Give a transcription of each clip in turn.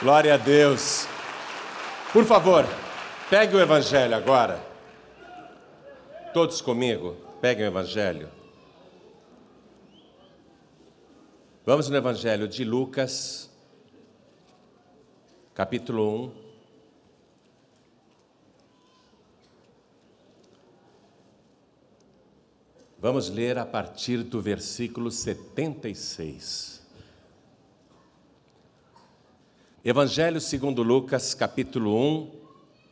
Glória a Deus. Por favor, pegue o Evangelho agora. Todos comigo, peguem o Evangelho. Vamos no Evangelho de Lucas, capítulo 1. Vamos ler a partir do versículo 76. Evangelho segundo Lucas, capítulo 1,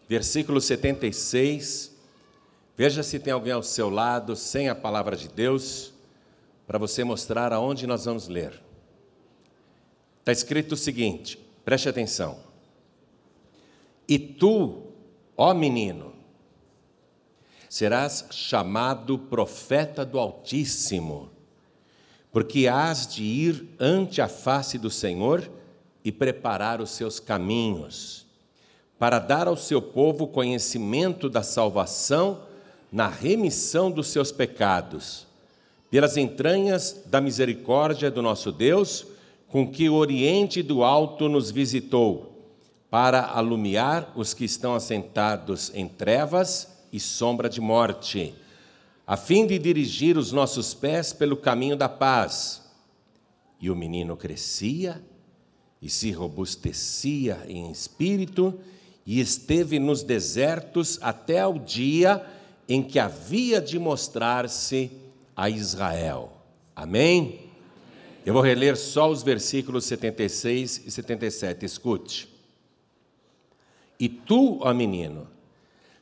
versículo 76. Veja se tem alguém ao seu lado sem a palavra de Deus, para você mostrar aonde nós vamos ler. Está escrito o seguinte, preste atenção. E tu, ó menino, serás chamado profeta do Altíssimo, porque hás de ir ante a face do Senhor e preparar os seus caminhos, para dar ao seu povo conhecimento da salvação na remissão dos seus pecados, pelas entranhas da misericórdia do nosso Deus, com que o Oriente do Alto nos visitou, para alumiar os que estão assentados em trevas e sombra de morte, a fim de dirigir os nossos pés pelo caminho da paz. E o menino crescia e se robustecia em espírito, e esteve nos desertos até o dia em que havia de mostrar-se a Israel. Amém? Eu vou reler só os versículos 76 e 77. Escute. E tu, ó menino,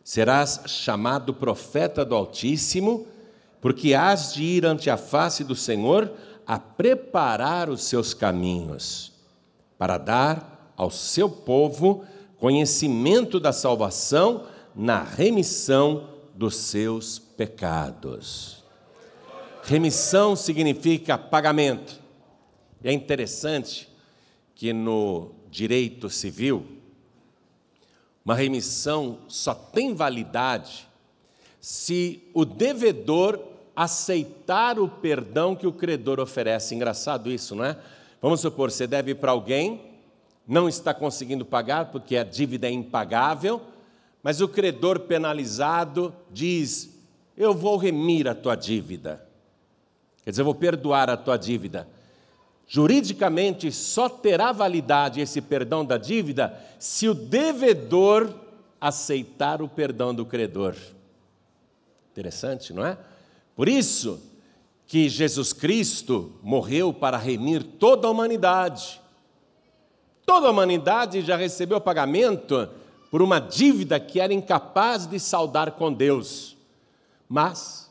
serás chamado profeta do Altíssimo, porque hás de ir ante a face do Senhor a preparar os seus caminhos, para dar ao seu povo conhecimento da salvação na remissão dos seus pecados. Remissão significa pagamento. E é interessante que no direito civil, uma remissão só tem validade se o devedor aceitar o perdão que o credor oferece. Engraçado isso, não é? Vamos supor, você deve para alguém, não está conseguindo pagar porque a dívida é impagável mas o credor penalizado diz: Eu vou remir a tua dívida. Quer dizer, eu vou perdoar a tua dívida. Juridicamente, só terá validade esse perdão da dívida se o devedor aceitar o perdão do credor. Interessante, não é? Por isso que Jesus Cristo morreu para remir toda a humanidade. Toda a humanidade já recebeu pagamento por uma dívida que era incapaz de saldar com Deus. Mas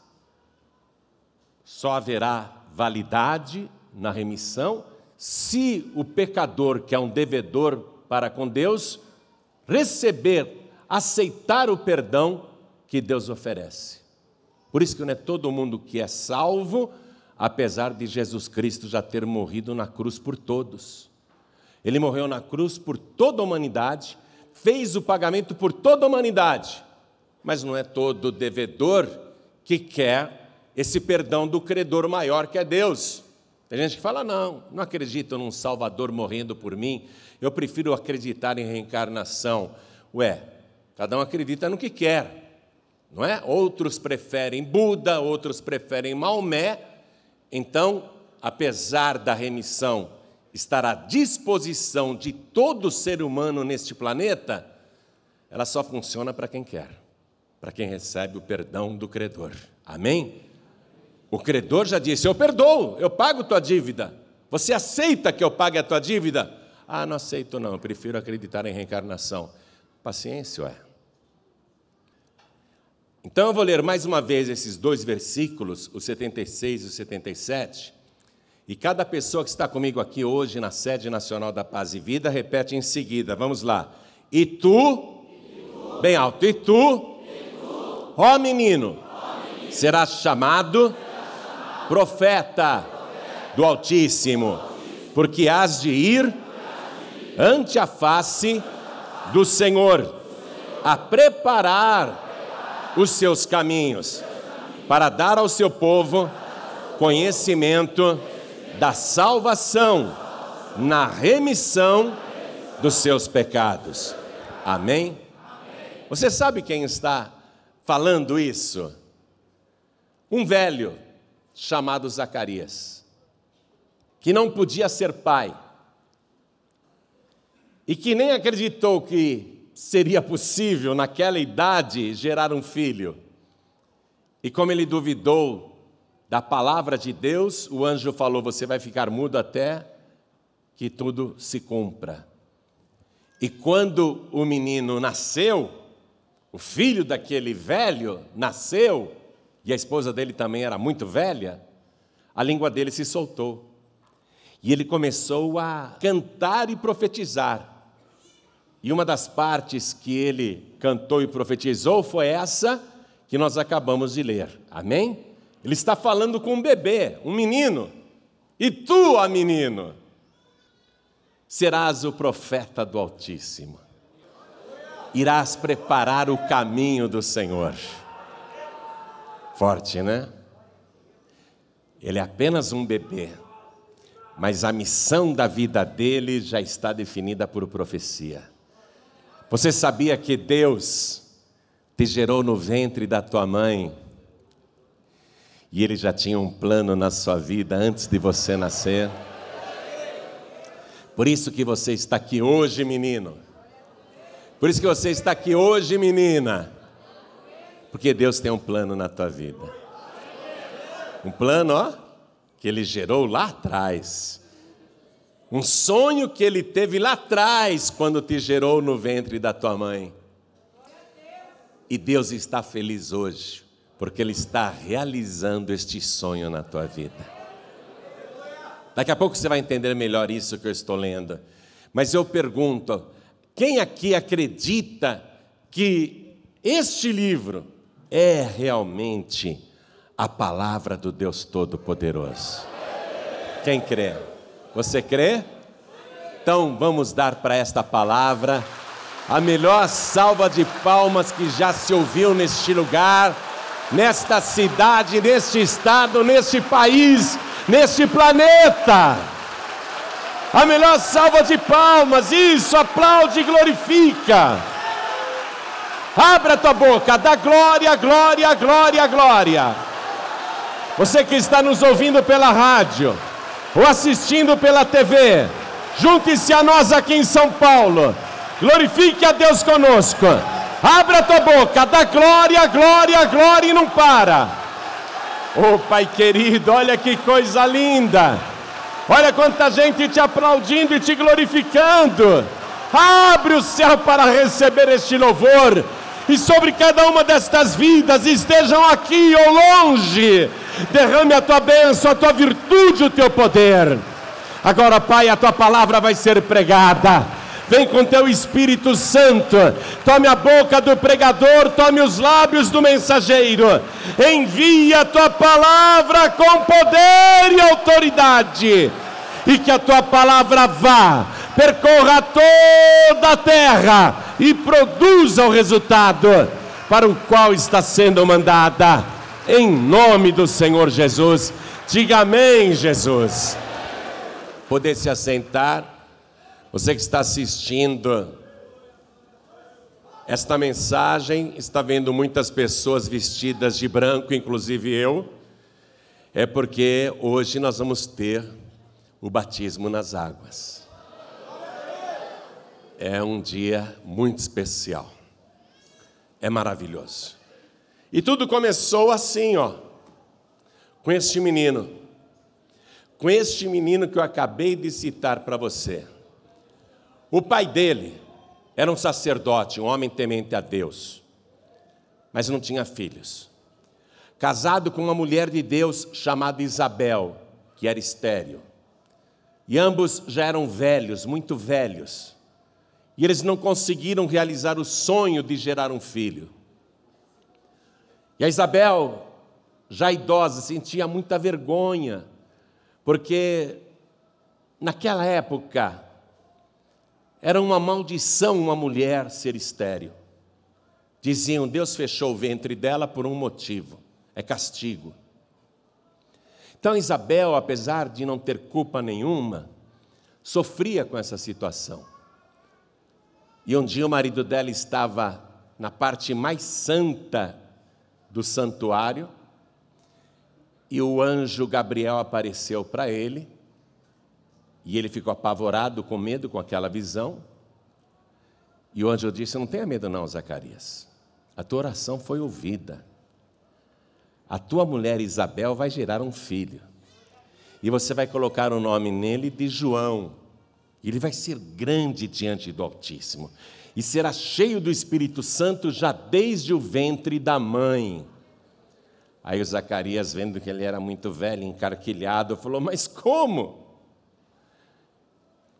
só haverá validade na remissão se o pecador, que é um devedor para com Deus, receber, aceitar o perdão que Deus oferece. Por isso que não é todo mundo que é salvo, apesar de Jesus Cristo já ter morrido na cruz por todos. Ele morreu na cruz por toda a humanidade fez o pagamento por toda a humanidade, mas não é todo devedor que quer esse perdão do credor maior que é Deus. Tem gente que fala: não, não acredito num Salvador morrendo por mim, eu prefiro acreditar em reencarnação. Ué, cada um acredita no que quer, não é? Outros preferem Buda, outros preferem Maomé. Então, apesar da remissão estar à disposição de todo ser humano neste planeta, ela só funciona para quem quer, para quem recebe o perdão do credor. Amém? O credor já disse: Eu perdoo, eu pago tua dívida. Você aceita que eu pague a tua dívida? Ah, não aceito, não, eu prefiro acreditar em reencarnação. Paciência, é. Então eu vou ler mais uma vez esses dois versículos, o 76 e o 77 e cada pessoa que está comigo aqui hoje na sede nacional da Paz e Vida repete em seguida. Vamos lá. E tu, e tu bem alto, e tu, e tu ó menino, ó menino serás chamado, chamado profeta, profeta do Altíssimo, porque hás de ir ante a face do Senhor, a preparar os seus caminhos, para dar ao seu povo conhecimento da salvação na remissão dos seus pecados. Amém? Você sabe quem está falando isso? Um velho chamado Zacarias, que não podia ser pai e que nem acreditou que seria possível naquela idade gerar um filho. E como ele duvidou da palavra de Deus, o anjo falou: Você vai ficar mudo até que tudo se cumpra. E quando o menino nasceu, o filho daquele velho nasceu, e a esposa dele também era muito velha, a língua dele se soltou. E ele começou a cantar e profetizar. E uma das partes que ele cantou e profetizou foi essa que nós acabamos de ler. Amém? Ele está falando com um bebê, um menino. E tu, ó menino, serás o profeta do Altíssimo. Irás preparar o caminho do Senhor. Forte, né? Ele é apenas um bebê, mas a missão da vida dele já está definida por profecia. Você sabia que Deus te gerou no ventre da tua mãe e Ele já tinha um plano na sua vida antes de você nascer? Por isso que você está aqui hoje, menino. Por isso que você está aqui hoje, menina. Porque Deus tem um plano na tua vida. Um plano, ó, que Ele gerou lá atrás. Um sonho que Ele teve lá atrás, quando te gerou no ventre da tua mãe. E Deus está feliz hoje, porque Ele está realizando este sonho na tua vida. Daqui a pouco você vai entender melhor isso que eu estou lendo. Mas eu pergunto: quem aqui acredita que este livro é realmente a palavra do Deus Todo-Poderoso? Quem crê? Você crê? Então vamos dar para esta palavra a melhor salva de palmas que já se ouviu neste lugar, nesta cidade, neste estado, neste país, neste planeta. A melhor salva de palmas, isso, aplaude e glorifica. Abra tua boca, dá glória, glória, glória, glória. Você que está nos ouvindo pela rádio ou assistindo pela TV, junte-se a nós aqui em São Paulo Glorifique a Deus conosco. Abra a tua boca, dá glória, glória, glória e não para. Oh, Pai querido, olha que coisa linda. Olha quanta gente te aplaudindo e te glorificando. Abre o céu para receber este louvor. E sobre cada uma destas vidas, estejam aqui ou longe, derrame a tua bênção, a tua virtude, o teu poder. Agora, Pai, a tua palavra vai ser pregada. Vem com teu Espírito Santo, tome a boca do pregador, tome os lábios do mensageiro, envia a tua palavra com poder e autoridade, e que a tua palavra vá, percorra toda a terra e produza o resultado para o qual está sendo mandada, em nome do Senhor Jesus. Diga amém, Jesus. Poder se assentar. Você que está assistindo esta mensagem, está vendo muitas pessoas vestidas de branco, inclusive eu, é porque hoje nós vamos ter o batismo nas águas. É um dia muito especial. É maravilhoso. E tudo começou assim, ó, com este menino. Com este menino que eu acabei de citar para você. O pai dele era um sacerdote, um homem temente a Deus, mas não tinha filhos. Casado com uma mulher de Deus chamada Isabel, que era estéril. E ambos já eram velhos, muito velhos. E eles não conseguiram realizar o sonho de gerar um filho. E a Isabel, já idosa, sentia muita vergonha, porque naquela época era uma maldição uma mulher ser estéril. Diziam: Deus fechou o ventre dela por um motivo: é castigo. Então Isabel, apesar de não ter culpa nenhuma, sofria com essa situação. E um dia o marido dela estava na parte mais santa do santuário, e o anjo Gabriel apareceu para ele, e ele ficou apavorado, com medo com aquela visão. E o anjo disse: Não tenha medo, não, Zacarias. A tua oração foi ouvida. A tua mulher Isabel vai gerar um filho. E você vai colocar o nome nele de João. Ele vai ser grande diante do Altíssimo. E será cheio do Espírito Santo já desde o ventre da mãe. Aí o Zacarias, vendo que ele era muito velho, encarquilhado, falou: Mas como?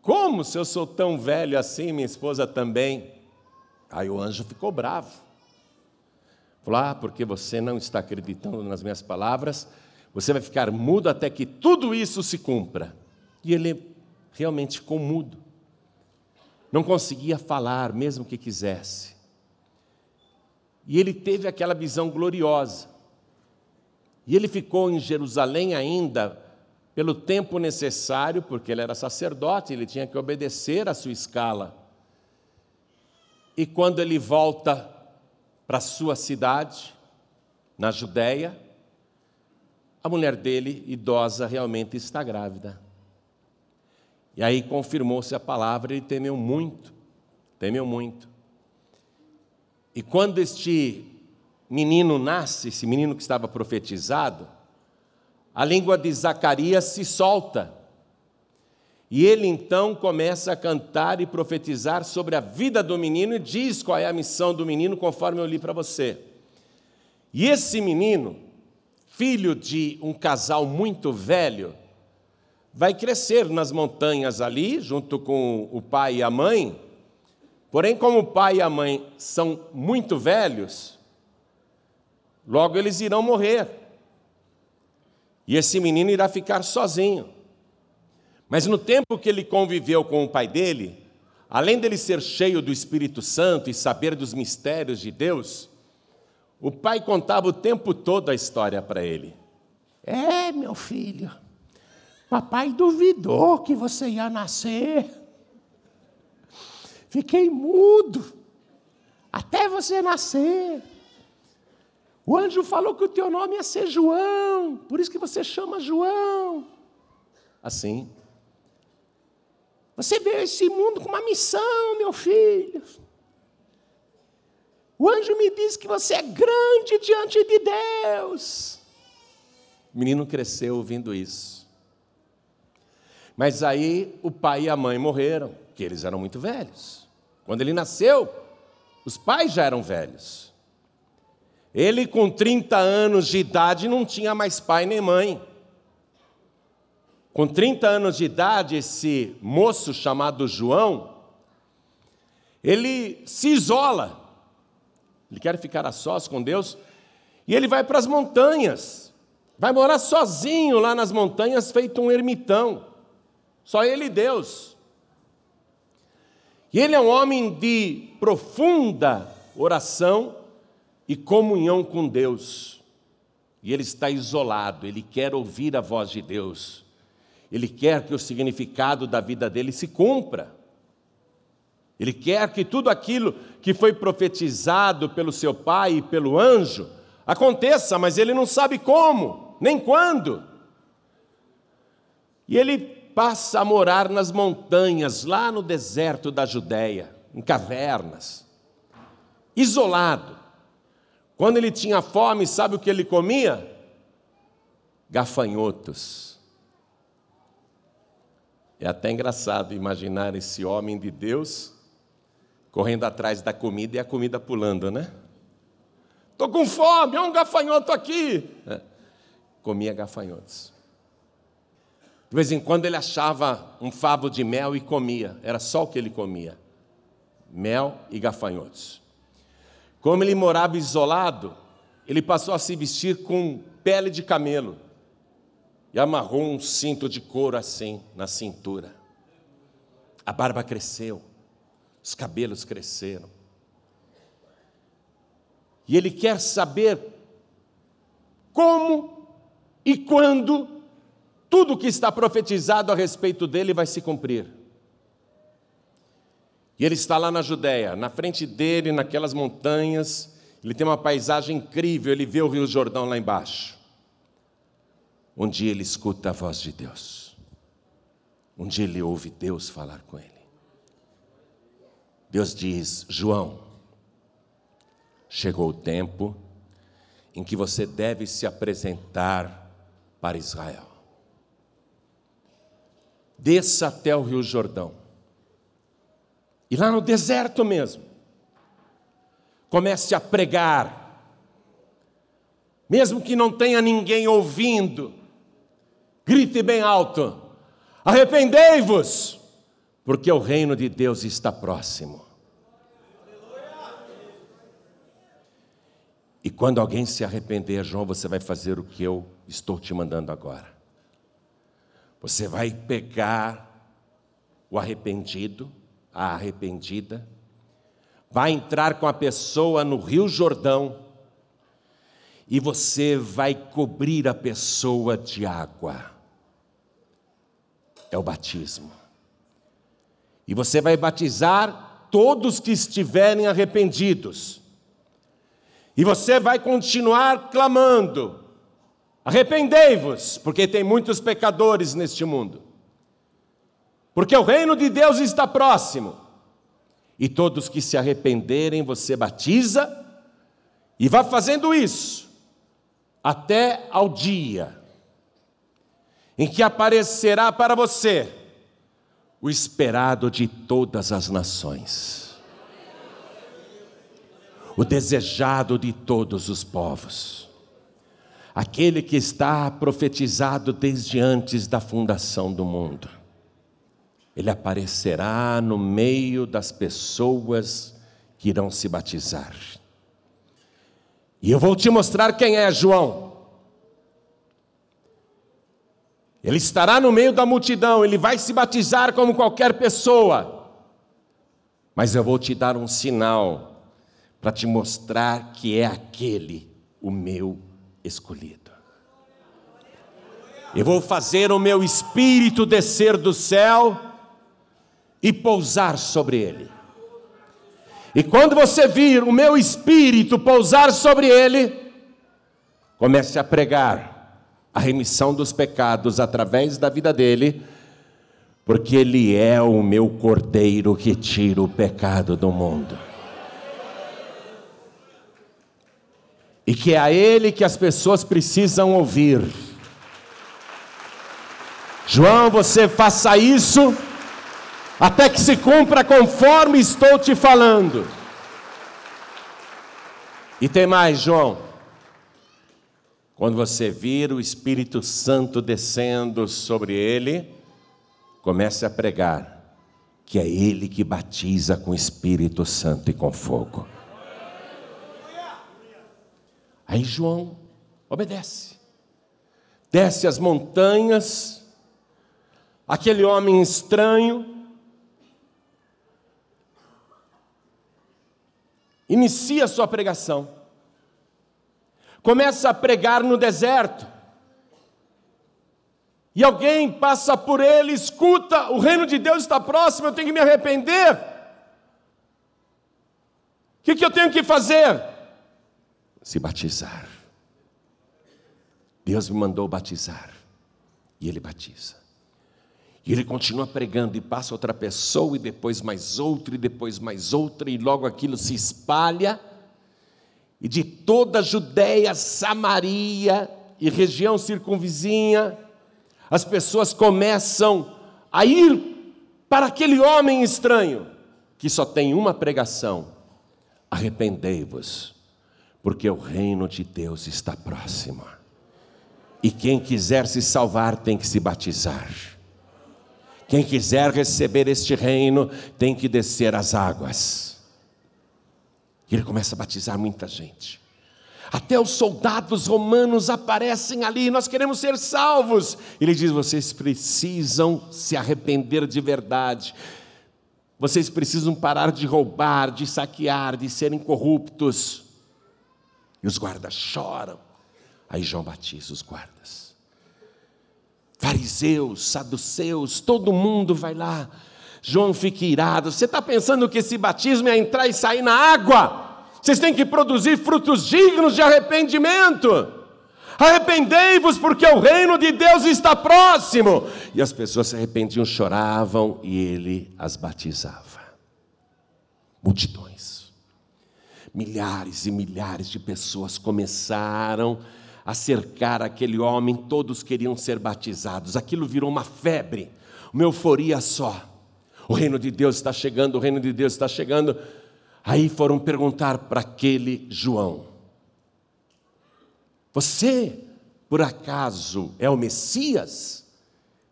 Como se eu sou tão velho assim, minha esposa também? Aí o anjo ficou bravo. Falou: Ah, porque você não está acreditando nas minhas palavras, você vai ficar mudo até que tudo isso se cumpra. E ele realmente ficou mudo. Não conseguia falar, mesmo que quisesse. E ele teve aquela visão gloriosa. E ele ficou em Jerusalém ainda pelo tempo necessário, porque ele era sacerdote, ele tinha que obedecer à sua escala. E quando ele volta para sua cidade, na Judéia, a mulher dele, idosa, realmente está grávida. E aí confirmou-se a palavra, ele temeu muito, temeu muito. E quando este menino nasce, esse menino que estava profetizado, a língua de Zacarias se solta. E ele então começa a cantar e profetizar sobre a vida do menino e diz qual é a missão do menino, conforme eu li para você. E esse menino, filho de um casal muito velho, vai crescer nas montanhas ali, junto com o pai e a mãe. Porém, como o pai e a mãe são muito velhos, logo eles irão morrer. E esse menino irá ficar sozinho. Mas no tempo que ele conviveu com o pai dele, além dele ser cheio do Espírito Santo e saber dos mistérios de Deus, o pai contava o tempo todo a história para ele. É, meu filho, papai duvidou que você ia nascer. Fiquei mudo até você nascer. O anjo falou que o teu nome ia ser João, por isso que você chama João. Assim. Você veio a esse mundo com uma missão, meu filho. O anjo me disse que você é grande diante de Deus. O menino cresceu ouvindo isso. Mas aí o pai e a mãe morreram, que eles eram muito velhos. Quando ele nasceu, os pais já eram velhos. Ele, com 30 anos de idade, não tinha mais pai nem mãe. Com 30 anos de idade, esse moço chamado João, ele se isola. Ele quer ficar a sós com Deus e ele vai para as montanhas. Vai morar sozinho lá nas montanhas, feito um ermitão. Só ele e Deus. E ele é um homem de profunda oração e comunhão com Deus. E ele está isolado, ele quer ouvir a voz de Deus. Ele quer que o significado da vida dele se cumpra. Ele quer que tudo aquilo que foi profetizado pelo seu pai e pelo anjo aconteça, mas ele não sabe como, nem quando. E ele passa a morar nas montanhas, lá no deserto da Judéia, em cavernas, isolado. Quando ele tinha fome, sabe o que ele comia? Gafanhotos. É até engraçado imaginar esse homem de Deus correndo atrás da comida e a comida pulando, né? Estou com fome, olha um gafanhoto aqui. É. Comia gafanhotos. De vez em quando ele achava um favo de mel e comia, era só o que ele comia: mel e gafanhotos. Como ele morava isolado, ele passou a se vestir com pele de camelo e amarrou um cinto de couro assim na cintura. A barba cresceu, os cabelos cresceram. E ele quer saber como e quando tudo que está profetizado a respeito dele vai se cumprir. E ele está lá na Judéia, na frente dele, naquelas montanhas, ele tem uma paisagem incrível, ele vê o Rio Jordão lá embaixo. Um dia ele escuta a voz de Deus. Um dia ele ouve Deus falar com ele. Deus diz: João, chegou o tempo em que você deve se apresentar para Israel. Desça até o Rio Jordão. E lá no deserto mesmo, comece a pregar, mesmo que não tenha ninguém ouvindo, grite bem alto: arrependei-vos, porque o reino de Deus está próximo. E quando alguém se arrepender, João, você vai fazer o que eu estou te mandando agora. Você vai pegar o arrependido, a arrependida, vai entrar com a pessoa no Rio Jordão e você vai cobrir a pessoa de água. É o batismo. E você vai batizar todos que estiverem arrependidos. E você vai continuar clamando: arrependei-vos, porque tem muitos pecadores neste mundo. Porque o reino de Deus está próximo. E todos que se arrependerem, você batiza, e vá fazendo isso até ao dia em que aparecerá para você o esperado de todas as nações o desejado de todos os povos, aquele que está profetizado desde antes da fundação do mundo. Ele aparecerá no meio das pessoas que irão se batizar. E eu vou te mostrar quem é João. Ele estará no meio da multidão, ele vai se batizar como qualquer pessoa. Mas eu vou te dar um sinal para te mostrar que é aquele o meu escolhido. Eu vou fazer o meu espírito descer do céu e pousar sobre ele. E quando você vir o meu espírito pousar sobre ele, comece a pregar a remissão dos pecados através da vida dele, porque ele é o meu cordeiro que tira o pecado do mundo. E que é a Ele que as pessoas precisam ouvir. João, você faça isso até que se cumpra conforme estou te falando. E tem mais, João. Quando você vir o Espírito Santo descendo sobre ele, comece a pregar que é ele que batiza com Espírito Santo e com fogo. Aí João obedece, desce as montanhas, aquele homem estranho, inicia sua pregação, começa a pregar no deserto, e alguém passa por ele, escuta, o reino de Deus está próximo, eu tenho que me arrepender. O que, que eu tenho que fazer? Se batizar. Deus me mandou batizar. E ele batiza. E ele continua pregando, e passa outra pessoa, e depois mais outra, e depois mais outra, e logo aquilo se espalha. E de toda a Judéia, Samaria e região circunvizinha, as pessoas começam a ir para aquele homem estranho, que só tem uma pregação: arrependei-vos porque o reino de Deus está próximo. E quem quiser se salvar tem que se batizar. Quem quiser receber este reino tem que descer as águas. E ele começa a batizar muita gente. Até os soldados romanos aparecem ali, nós queremos ser salvos. Ele diz: vocês precisam se arrepender de verdade. Vocês precisam parar de roubar, de saquear, de serem corruptos. E os guardas choram. Aí João batiza os guardas. Fariseus, saduceus, todo mundo vai lá. João fica irado. Você está pensando que esse batismo é entrar e sair na água? Vocês têm que produzir frutos dignos de arrependimento. Arrependei-vos, porque o reino de Deus está próximo. E as pessoas se arrependiam, choravam, e ele as batizava. Multidões. Milhares e milhares de pessoas começaram a cercar aquele homem, todos queriam ser batizados. Aquilo virou uma febre, uma euforia só. O reino de Deus está chegando, o reino de Deus está chegando. Aí foram perguntar para aquele João: Você, por acaso, é o Messias?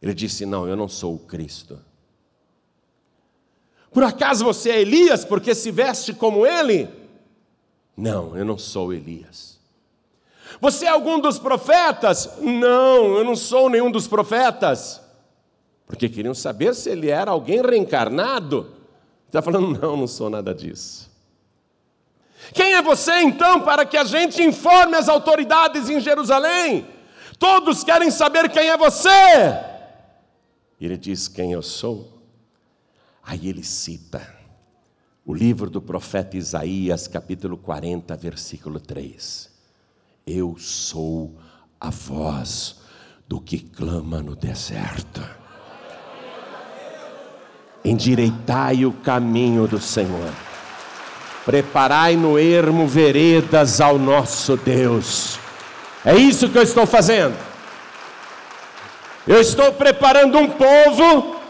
Ele disse: Não, eu não sou o Cristo. Por acaso você é Elias porque se veste como ele? Não, eu não sou Elias. Você é algum dos profetas? Não, eu não sou nenhum dos profetas porque queriam saber se ele era alguém reencarnado. Está falando, não, não sou nada disso. Quem é você então para que a gente informe as autoridades em Jerusalém? Todos querem saber quem é você. E ele diz quem eu sou. Aí ele cita o livro do profeta Isaías, capítulo 40, versículo 3. Eu sou a voz do que clama no deserto endireitai o caminho do Senhor. Preparai no ermo veredas ao nosso Deus. É isso que eu estou fazendo. Eu estou preparando um povo.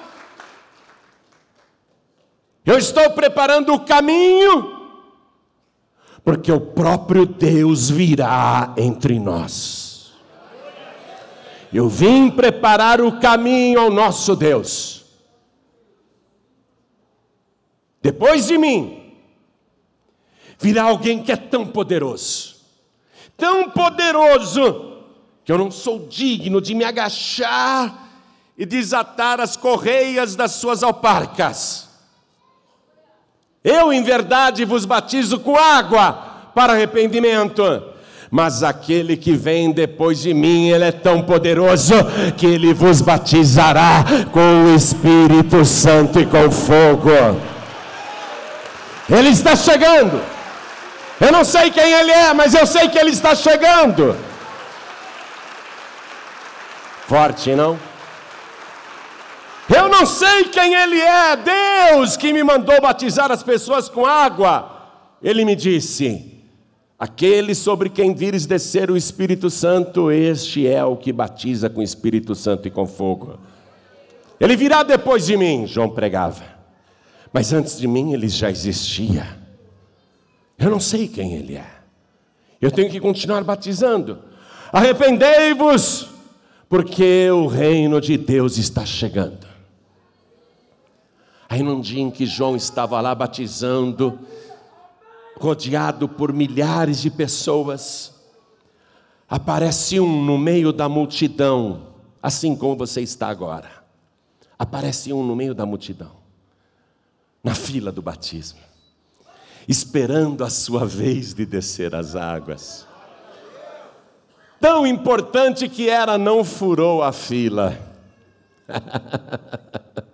Eu estou preparando o caminho. Porque o próprio Deus virá entre nós. Eu vim preparar o caminho ao nosso Deus. Depois de mim, virá alguém que é tão poderoso, tão poderoso, que eu não sou digno de me agachar e desatar as correias das suas alparcas. Eu, em verdade, vos batizo com água para arrependimento. Mas aquele que vem depois de mim, ele é tão poderoso que ele vos batizará com o Espírito Santo e com fogo. Ele está chegando. Eu não sei quem ele é, mas eu sei que ele está chegando. Forte, não? Eu não sei quem ele é, Deus que me mandou batizar as pessoas com água. Ele me disse: Aquele sobre quem vires descer o Espírito Santo, este é o que batiza com o Espírito Santo e com fogo. Ele virá depois de mim, João pregava. Mas antes de mim ele já existia. Eu não sei quem ele é. Eu tenho que continuar batizando. Arrependei-vos, porque o reino de Deus está chegando. Aí num dia em que João estava lá batizando, rodeado por milhares de pessoas, aparece um no meio da multidão, assim como você está agora. Aparece um no meio da multidão na fila do batismo, esperando a sua vez de descer as águas. Tão importante que era, não furou a fila.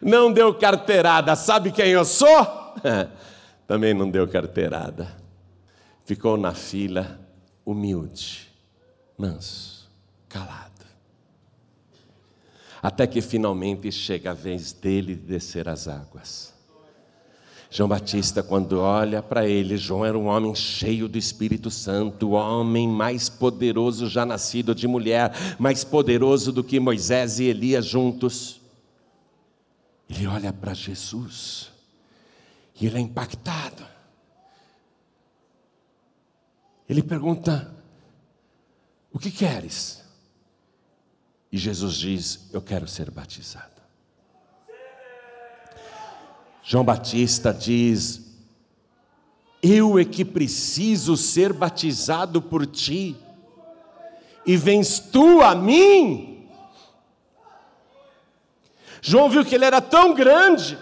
Não deu carteirada, sabe quem eu sou? Também não deu carteirada. Ficou na fila, humilde, manso, calado até que finalmente chega a vez dele descer as águas. João Batista, quando olha para ele, João era um homem cheio do Espírito Santo, o homem mais poderoso já nascido de mulher, mais poderoso do que Moisés e Elias juntos. Ele olha para Jesus e ele é impactado. Ele pergunta: O que queres? E Jesus diz: Eu quero ser batizado. João Batista diz: Eu é que preciso ser batizado por ti, e vens tu a mim. João viu que ele era tão grande,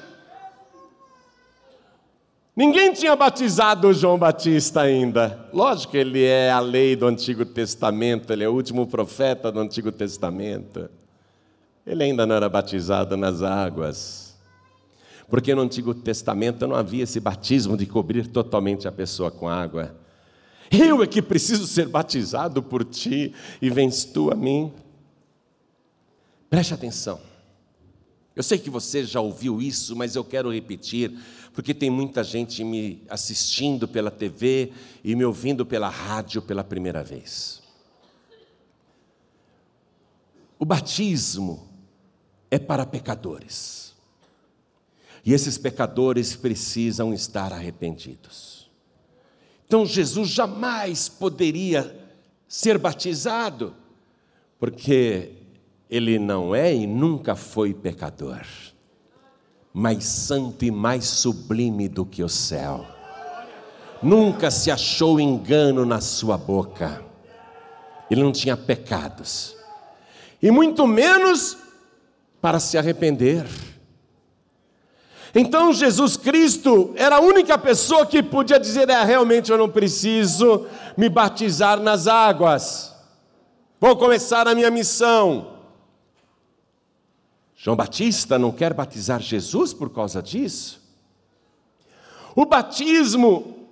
Ninguém tinha batizado João Batista ainda. Lógico que ele é a lei do Antigo Testamento, ele é o último profeta do Antigo Testamento. Ele ainda não era batizado nas águas. Porque no Antigo Testamento não havia esse batismo de cobrir totalmente a pessoa com água. Eu é que preciso ser batizado por ti e vens tu a mim. Preste atenção. Eu sei que você já ouviu isso, mas eu quero repetir, porque tem muita gente me assistindo pela TV e me ouvindo pela rádio pela primeira vez. O batismo é para pecadores. E esses pecadores precisam estar arrependidos. Então Jesus jamais poderia ser batizado, porque ele não é e nunca foi pecador, mais santo e mais sublime do que o céu. Nunca se achou engano na sua boca. Ele não tinha pecados. E muito menos para se arrepender. Então Jesus Cristo era a única pessoa que podia dizer: é, realmente eu não preciso me batizar nas águas. Vou começar a minha missão. João Batista não quer batizar Jesus por causa disso. O batismo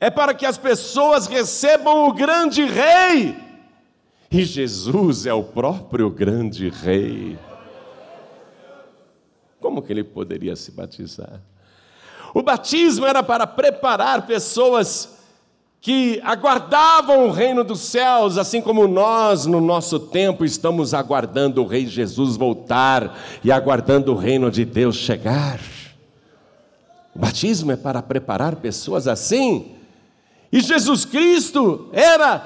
é para que as pessoas recebam o grande rei. E Jesus é o próprio grande rei. Como que ele poderia se batizar? O batismo era para preparar pessoas que aguardavam o reino dos céus, assim como nós, no nosso tempo, estamos aguardando o Rei Jesus voltar e aguardando o reino de Deus chegar. O batismo é para preparar pessoas assim, e Jesus Cristo era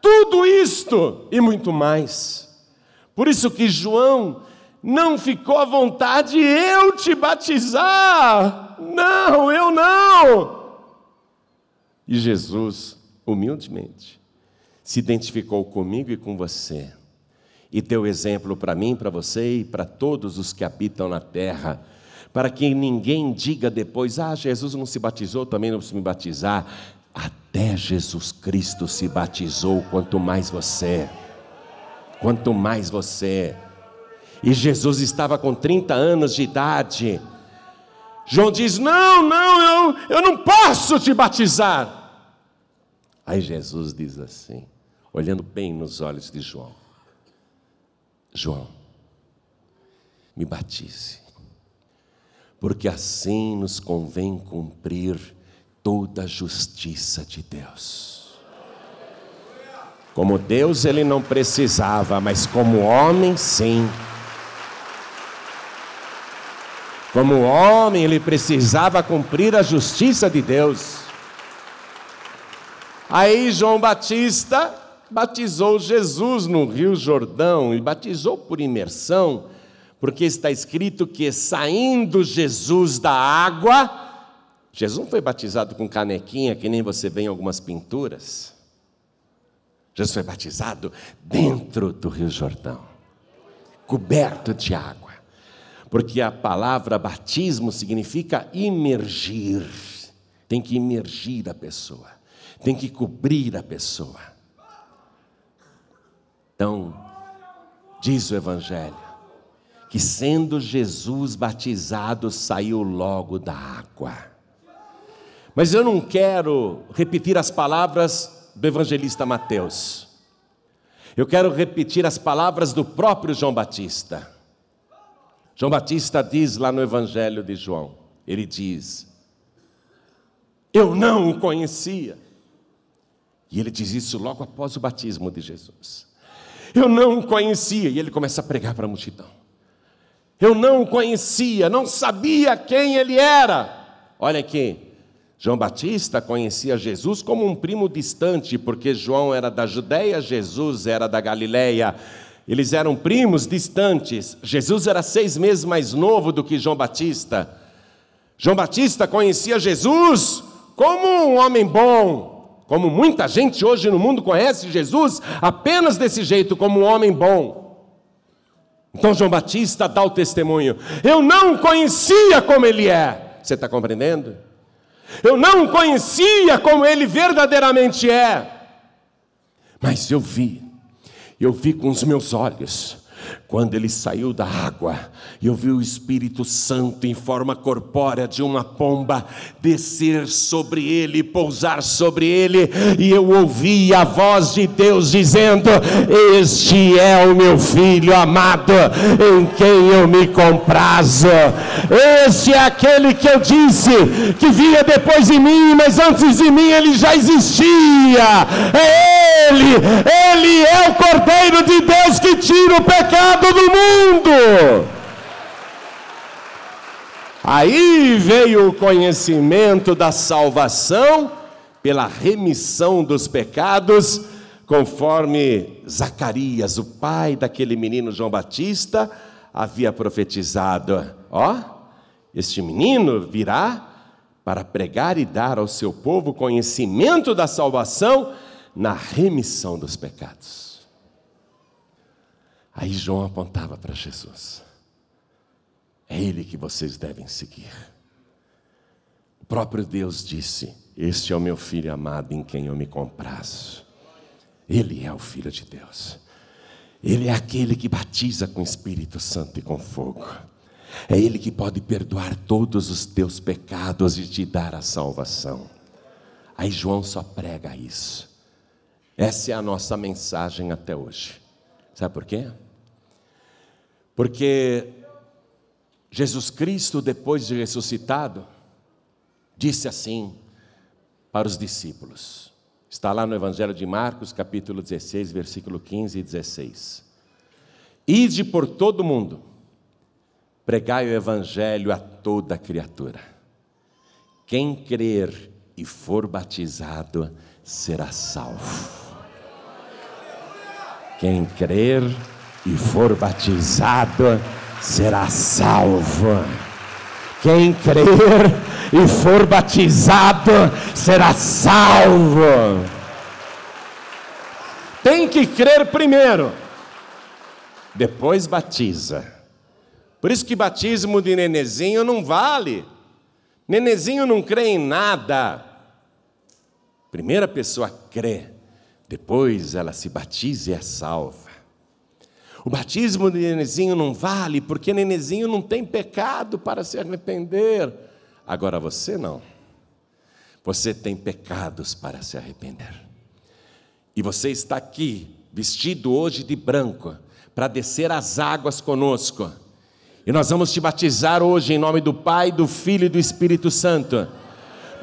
tudo isto e muito mais. Por isso que João não ficou à vontade eu te batizar. Não, eu não. E Jesus, humildemente, se identificou comigo e com você, e deu exemplo para mim, para você e para todos os que habitam na terra, para que ninguém diga depois: ah, Jesus não se batizou, também não se me batizar. Até Jesus Cristo se batizou, quanto mais você, quanto mais você. E Jesus estava com 30 anos de idade, João diz: Não, não, eu, eu não posso te batizar. Aí Jesus diz assim, olhando bem nos olhos de João: João, me batize, porque assim nos convém cumprir toda a justiça de Deus. Como Deus ele não precisava, mas como homem, sim. Como homem, ele precisava cumprir a justiça de Deus. Aí João Batista batizou Jesus no Rio Jordão e batizou por imersão, porque está escrito que saindo Jesus da água, Jesus não foi batizado com canequinha, que nem você vê em algumas pinturas. Jesus foi batizado dentro do Rio Jordão, coberto de água porque a palavra batismo significa imergir, tem que imergir a pessoa, tem que cobrir a pessoa. Então, diz o Evangelho, que sendo Jesus batizado, saiu logo da água. Mas eu não quero repetir as palavras do evangelista Mateus. Eu quero repetir as palavras do próprio João Batista. João Batista diz lá no Evangelho de João: ele diz, Eu não o conhecia. E ele diz isso logo após o batismo de Jesus. Eu não o conhecia. E ele começa a pregar para a multidão. Eu não o conhecia, não sabia quem ele era. Olha aqui, João Batista conhecia Jesus como um primo distante, porque João era da Judéia, Jesus era da Galileia. Eles eram primos distantes. Jesus era seis meses mais novo do que João Batista. João Batista conhecia Jesus como um homem bom, como muita gente hoje no mundo conhece Jesus apenas desse jeito, como um homem bom. Então João Batista dá o testemunho: Eu não conhecia como ele é. Você está compreendendo? Eu não conhecia como ele verdadeiramente é, mas eu vi eu vi com os meus olhos, quando ele saiu da água e ouviu o Espírito Santo em forma corpórea de uma pomba descer sobre ele, pousar sobre ele, e eu ouvi a voz de Deus dizendo: Este é o meu filho amado, em quem eu me comprazo. Este é aquele que eu disse que vinha depois de mim, mas antes de mim ele já existia. É ele, ele é o Cordeiro de Deus que tira o pecado do mundo. Aí veio o conhecimento da salvação pela remissão dos pecados, conforme Zacarias, o pai daquele menino João Batista, havia profetizado: ó, este menino virá para pregar e dar ao seu povo conhecimento da salvação na remissão dos pecados. Aí João apontava para Jesus. É Ele que vocês devem seguir. O próprio Deus disse: Este é o meu filho amado em quem eu me comprazo. Ele é o Filho de Deus. Ele é aquele que batiza com Espírito Santo e com fogo. É Ele que pode perdoar todos os teus pecados e te dar a salvação. Aí João só prega isso. Essa é a nossa mensagem até hoje. Sabe por quê? Porque Jesus Cristo, depois de ressuscitado, disse assim para os discípulos. Está lá no Evangelho de Marcos, capítulo 16, versículo 15 e 16. Ide por todo o mundo, pregai o Evangelho a toda criatura. Quem crer e for batizado será salvo. Quem crer e for batizado será salvo. Quem crer e for batizado será salvo. Tem que crer primeiro, depois batiza. Por isso que batismo de nenezinho não vale. Nenezinho não crê em nada. Primeira pessoa crê, depois ela se batiza e é salva. O batismo de Nenezinho não vale, porque Nenezinho não tem pecado para se arrepender. Agora você não. Você tem pecados para se arrepender. E você está aqui, vestido hoje de branco, para descer as águas conosco. E nós vamos te batizar hoje em nome do Pai, do Filho e do Espírito Santo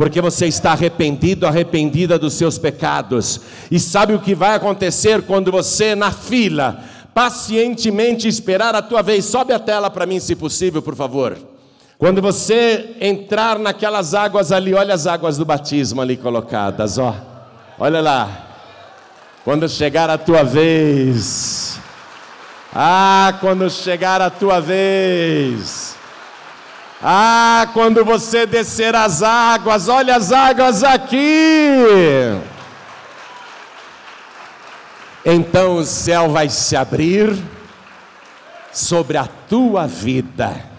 porque você está arrependido, arrependida dos seus pecados. E sabe o que vai acontecer quando você, na fila, pacientemente esperar a tua vez? Sobe a tela para mim, se possível, por favor. Quando você entrar naquelas águas ali, olha as águas do batismo ali colocadas, ó. Olha lá. Quando chegar a tua vez. Ah, quando chegar a tua vez. Ah, quando você descer as águas, olha as águas aqui. Então o céu vai se abrir sobre a tua vida.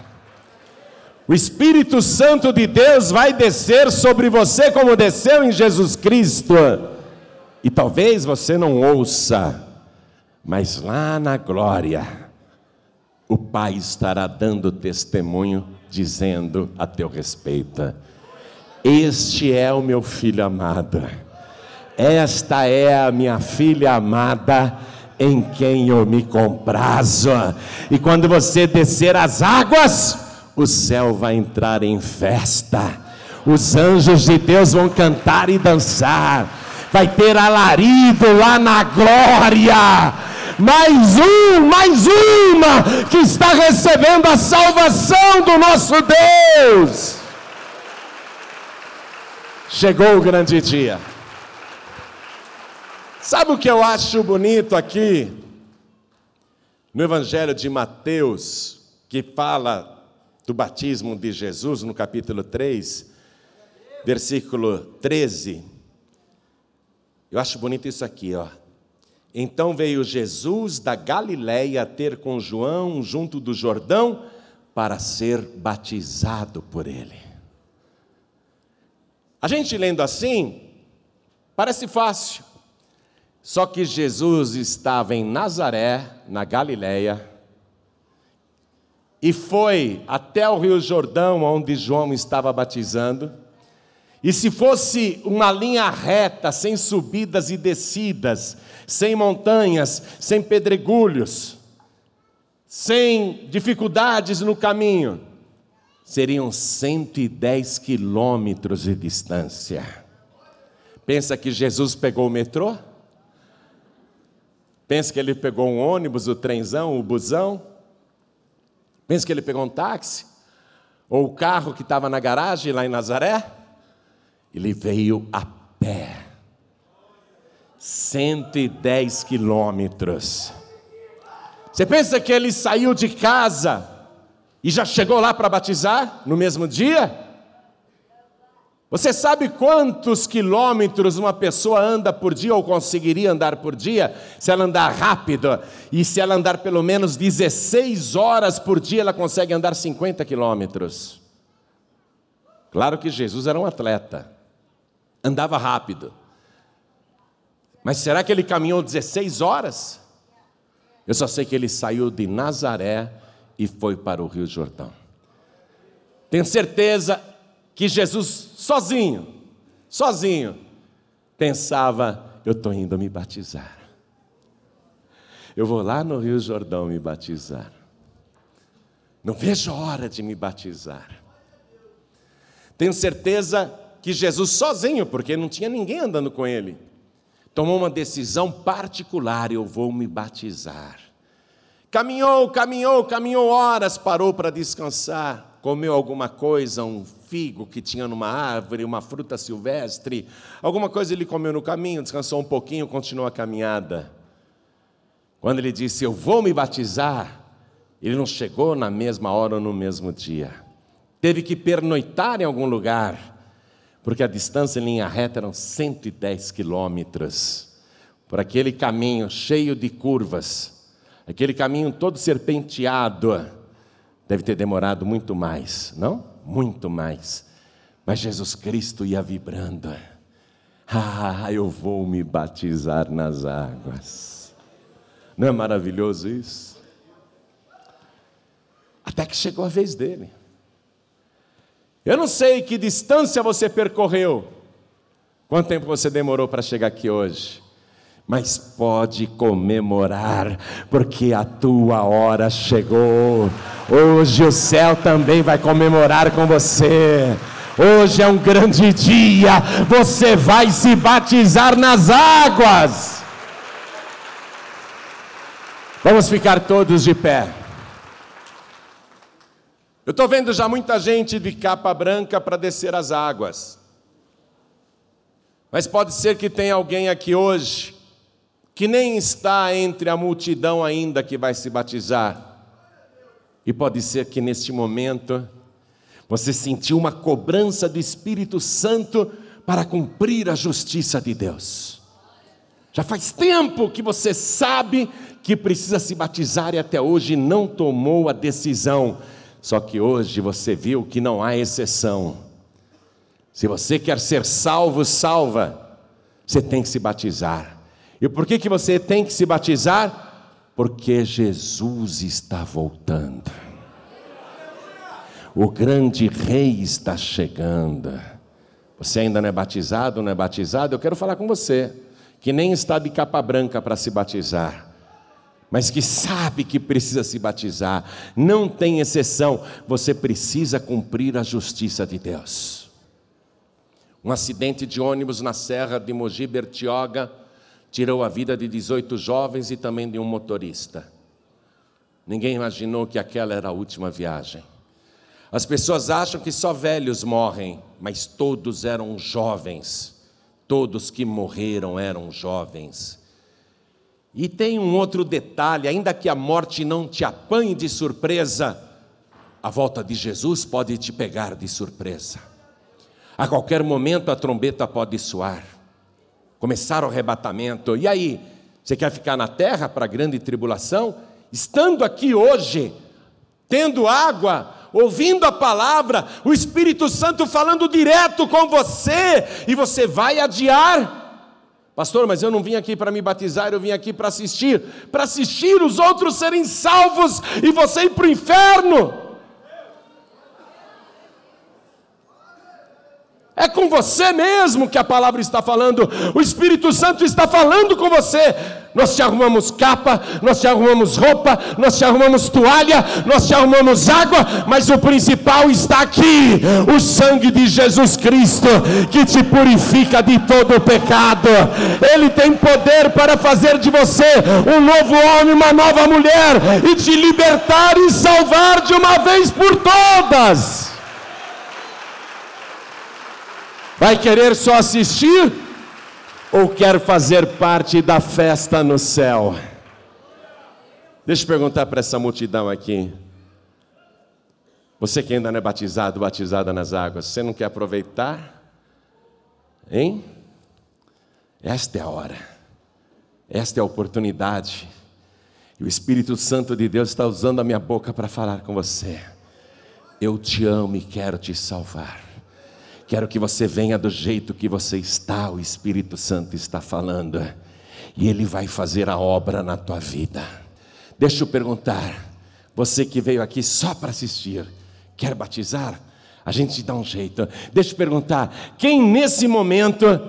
O Espírito Santo de Deus vai descer sobre você como desceu em Jesus Cristo. E talvez você não ouça, mas lá na glória, o Pai estará dando testemunho dizendo a teu respeito: Este é o meu filho amado, esta é a minha filha amada, em quem eu me comprazo. E quando você descer as águas, o céu vai entrar em festa, os anjos de Deus vão cantar e dançar, vai ter alarido lá na glória mais um, mais uma que está recebendo a salvação do nosso Deus. Chegou o grande dia. Sabe o que eu acho bonito aqui? No Evangelho de Mateus, que fala do batismo de Jesus, no capítulo 3, versículo 13. Eu acho bonito isso aqui, ó. Então veio Jesus da Galiléia ter com João junto do Jordão para ser batizado por ele. A gente lendo assim, parece fácil. Só que Jesus estava em Nazaré, na Galiléia, e foi até o Rio Jordão, onde João estava batizando. E se fosse uma linha reta, sem subidas e descidas, sem montanhas, sem pedregulhos, sem dificuldades no caminho, seriam 110 quilômetros de distância. Pensa que Jesus pegou o metrô? Pensa que ele pegou um ônibus, o trenzão, o busão? Pensa que ele pegou um táxi? Ou o carro que estava na garagem lá em Nazaré? Ele veio a pé. 110 quilômetros. Você pensa que ele saiu de casa e já chegou lá para batizar no mesmo dia? Você sabe quantos quilômetros uma pessoa anda por dia ou conseguiria andar por dia se ela andar rápido? E se ela andar pelo menos 16 horas por dia, ela consegue andar 50 quilômetros. Claro que Jesus era um atleta, andava rápido. Mas será que ele caminhou 16 horas? Eu só sei que ele saiu de Nazaré e foi para o Rio Jordão. Tenho certeza que Jesus sozinho, sozinho, pensava: eu estou indo me batizar. Eu vou lá no Rio Jordão me batizar. Não vejo hora de me batizar. Tenho certeza que Jesus sozinho, porque não tinha ninguém andando com ele, tomou uma decisão particular: eu vou me batizar. Caminhou, caminhou, caminhou horas, parou para descansar, comeu alguma coisa, um figo que tinha numa árvore, uma fruta silvestre, alguma coisa ele comeu no caminho, descansou um pouquinho, continuou a caminhada. Quando ele disse, Eu vou me batizar, ele não chegou na mesma hora ou no mesmo dia. Teve que pernoitar em algum lugar, porque a distância em linha reta eram 110 quilômetros. Por aquele caminho cheio de curvas, aquele caminho todo serpenteado, deve ter demorado muito mais, não? Muito mais. Mas Jesus Cristo ia vibrando. Ah, eu vou me batizar nas águas. Não é maravilhoso isso? Até que chegou a vez dele. Eu não sei que distância você percorreu, quanto tempo você demorou para chegar aqui hoje, mas pode comemorar, porque a tua hora chegou. Hoje o céu também vai comemorar com você. Hoje é um grande dia, você vai se batizar nas águas. Vamos ficar todos de pé. Eu estou vendo já muita gente de capa branca para descer as águas. Mas pode ser que tenha alguém aqui hoje que nem está entre a multidão ainda que vai se batizar. E pode ser que neste momento você sentiu uma cobrança do Espírito Santo para cumprir a justiça de Deus. Já faz tempo que você sabe que precisa se batizar e até hoje não tomou a decisão. Só que hoje você viu que não há exceção. Se você quer ser salvo, salva, você tem que se batizar. E por que, que você tem que se batizar? Porque Jesus está voltando. O grande rei está chegando. Você ainda não é batizado, não é batizado? Eu quero falar com você, que nem está de capa branca para se batizar, mas que sabe que precisa se batizar, não tem exceção, você precisa cumprir a justiça de Deus. Um acidente de ônibus na serra de Mogi Bertioga tirou a vida de 18 jovens e também de um motorista. Ninguém imaginou que aquela era a última viagem. As pessoas acham que só velhos morrem, mas todos eram jovens. Todos que morreram eram jovens. E tem um outro detalhe: ainda que a morte não te apanhe de surpresa, a volta de Jesus pode te pegar de surpresa. A qualquer momento a trombeta pode soar começar o arrebatamento. E aí, você quer ficar na terra para a grande tribulação? Estando aqui hoje, tendo água, ouvindo a palavra, o Espírito Santo falando direto com você, e você vai adiar? Pastor, mas eu não vim aqui para me batizar, eu vim aqui para assistir, para assistir os outros serem salvos e você ir para o inferno. É com você mesmo que a palavra está falando, o Espírito Santo está falando com você. Nós te arrumamos capa, nós te arrumamos roupa, nós te arrumamos toalha, nós te arrumamos água, mas o principal está aqui: o sangue de Jesus Cristo, que te purifica de todo o pecado. Ele tem poder para fazer de você um novo homem, uma nova mulher, e te libertar e salvar de uma vez por todas. Vai querer só assistir ou quer fazer parte da festa no céu? Deixa eu perguntar para essa multidão aqui. Você que ainda não é batizado, batizada nas águas, você não quer aproveitar? Hein? Esta é a hora, esta é a oportunidade. E o Espírito Santo de Deus está usando a minha boca para falar com você. Eu te amo e quero te salvar. Quero que você venha do jeito que você está, o Espírito Santo está falando, e Ele vai fazer a obra na tua vida. Deixa eu perguntar, você que veio aqui só para assistir, quer batizar? A gente dá um jeito. Deixa eu perguntar, quem nesse momento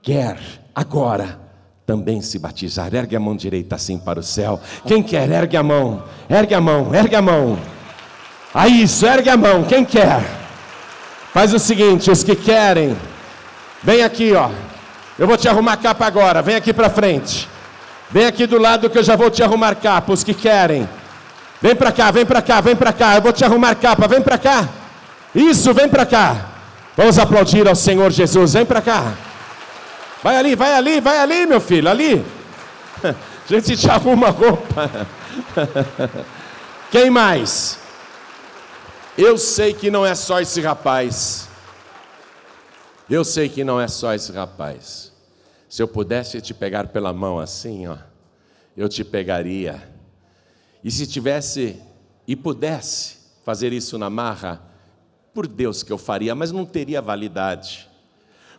quer agora também se batizar? Ergue a mão direita assim para o céu. Quem quer? Ergue a mão, ergue a mão, ergue a mão. Aí isso, ergue a mão. Quem quer? Faz o seguinte, os que querem, vem aqui, ó. Eu vou te arrumar capa agora. Vem aqui para frente. Vem aqui do lado que eu já vou te arrumar capa. Os que querem, vem para cá, vem para cá, vem para cá. Eu vou te arrumar capa. Vem para cá. Isso, vem para cá. Vamos aplaudir ao Senhor Jesus. Vem para cá. Vai ali, vai ali, vai ali, meu filho, ali. A gente te arruma roupa. Quem mais? Eu sei que não é só esse rapaz. Eu sei que não é só esse rapaz. Se eu pudesse te pegar pela mão assim, ó, eu te pegaria. E se tivesse e pudesse fazer isso na marra, por Deus que eu faria, mas não teria validade.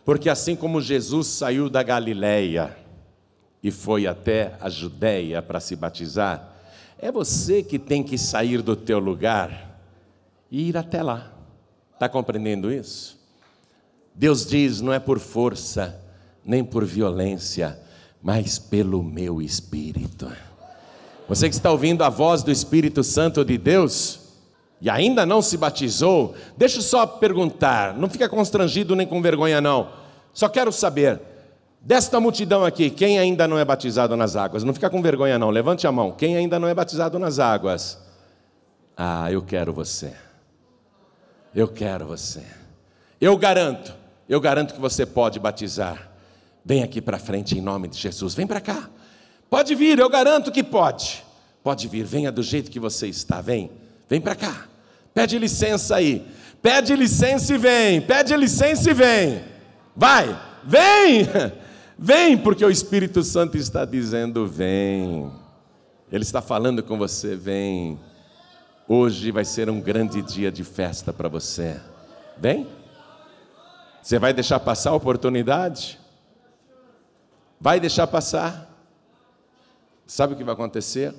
Porque assim como Jesus saiu da Galileia e foi até a Judéia para se batizar, é você que tem que sair do teu lugar e ir até lá. Está compreendendo isso? Deus diz: não é por força, nem por violência, mas pelo meu espírito. Você que está ouvindo a voz do Espírito Santo de Deus e ainda não se batizou, deixa eu só perguntar, não fica constrangido nem com vergonha, não. Só quero saber, desta multidão aqui, quem ainda não é batizado nas águas? Não fica com vergonha, não, levante a mão. Quem ainda não é batizado nas águas? Ah, eu quero você. Eu quero você. Eu garanto, eu garanto que você pode batizar. Vem aqui para frente em nome de Jesus. Vem para cá. Pode vir, eu garanto que pode. Pode vir, venha do jeito que você está. Vem, vem para cá. Pede licença aí. Pede licença e vem. Pede licença e vem. Vai, vem. Vem, porque o Espírito Santo está dizendo: vem. Ele está falando com você: vem. Hoje vai ser um grande dia de festa para você. Bem? Você vai deixar passar a oportunidade? Vai deixar passar? Sabe o que vai acontecer?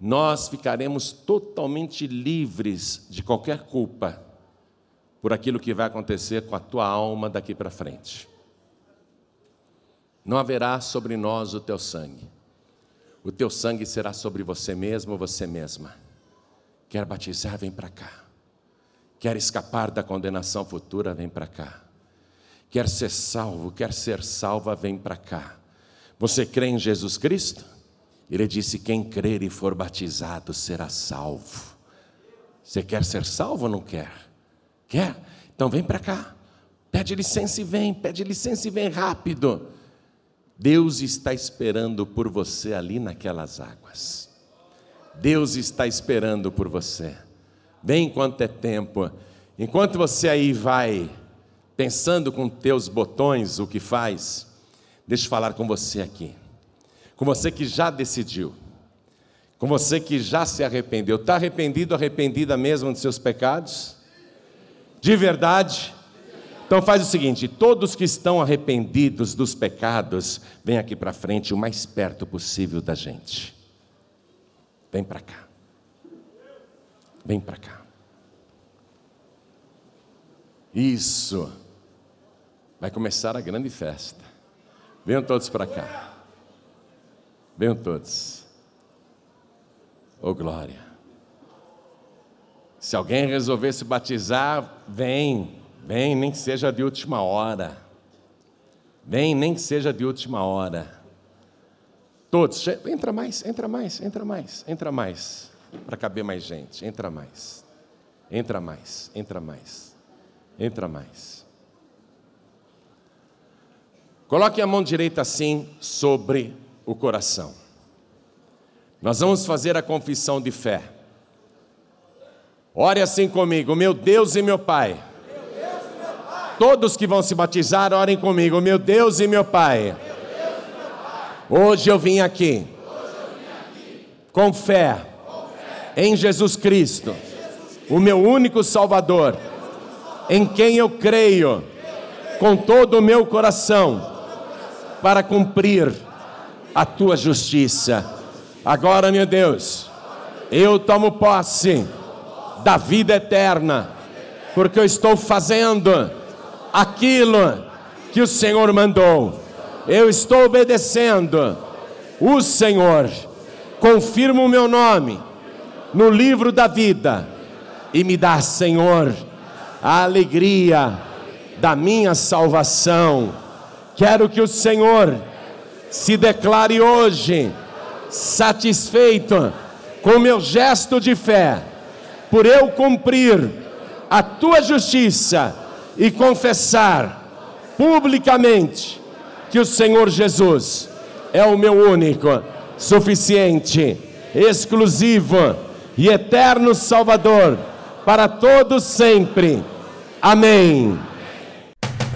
Nós ficaremos totalmente livres de qualquer culpa por aquilo que vai acontecer com a tua alma daqui para frente. Não haverá sobre nós o teu sangue. O teu sangue será sobre você mesmo você mesma. Quer batizar, vem para cá. Quer escapar da condenação futura, vem para cá. Quer ser salvo, quer ser salva, vem para cá. Você crê em Jesus Cristo? Ele disse: quem crer e for batizado será salvo. Você quer ser salvo ou não quer? Quer? Então vem para cá. Pede licença e vem, pede licença e vem rápido. Deus está esperando por você ali naquelas águas. Deus está esperando por você. Vem enquanto é tempo. Enquanto você aí vai pensando com teus botões o que faz, deixa eu falar com você aqui. Com você que já decidiu. Com você que já se arrependeu. Está arrependido, arrependida mesmo dos seus pecados? De verdade? Então faz o seguinte: todos que estão arrependidos dos pecados, vem aqui para frente o mais perto possível da gente. Vem para cá. Vem para cá. Isso. Vai começar a grande festa. Venham todos para cá. Venham todos. Oh glória. Se alguém resolver se batizar, vem. Vem, nem que seja de última hora. Vem, nem que seja de última hora. Todos, entra mais, entra mais, entra mais, entra mais, para caber mais gente, entra mais, entra mais, entra mais, entra mais. Coloque a mão direita assim sobre o coração. Nós vamos fazer a confissão de fé. Ore assim comigo, meu Deus e meu Pai Todos que vão se batizar, orem comigo. Meu Deus e meu Pai. Hoje eu vim aqui. Com fé. Em Jesus Cristo. O meu único Salvador. Em quem eu creio. Com todo o meu coração. Para cumprir a tua justiça. Agora, meu Deus, eu tomo posse da vida eterna, porque eu estou fazendo aquilo que o Senhor mandou. Eu estou obedecendo. O Senhor confirma o meu nome no livro da vida e me dá, Senhor, a alegria da minha salvação. Quero que o Senhor se declare hoje satisfeito com meu gesto de fé, por eu cumprir a tua justiça e confessar publicamente que o Senhor Jesus é o meu único, suficiente, exclusivo e eterno Salvador para todos sempre. Amém.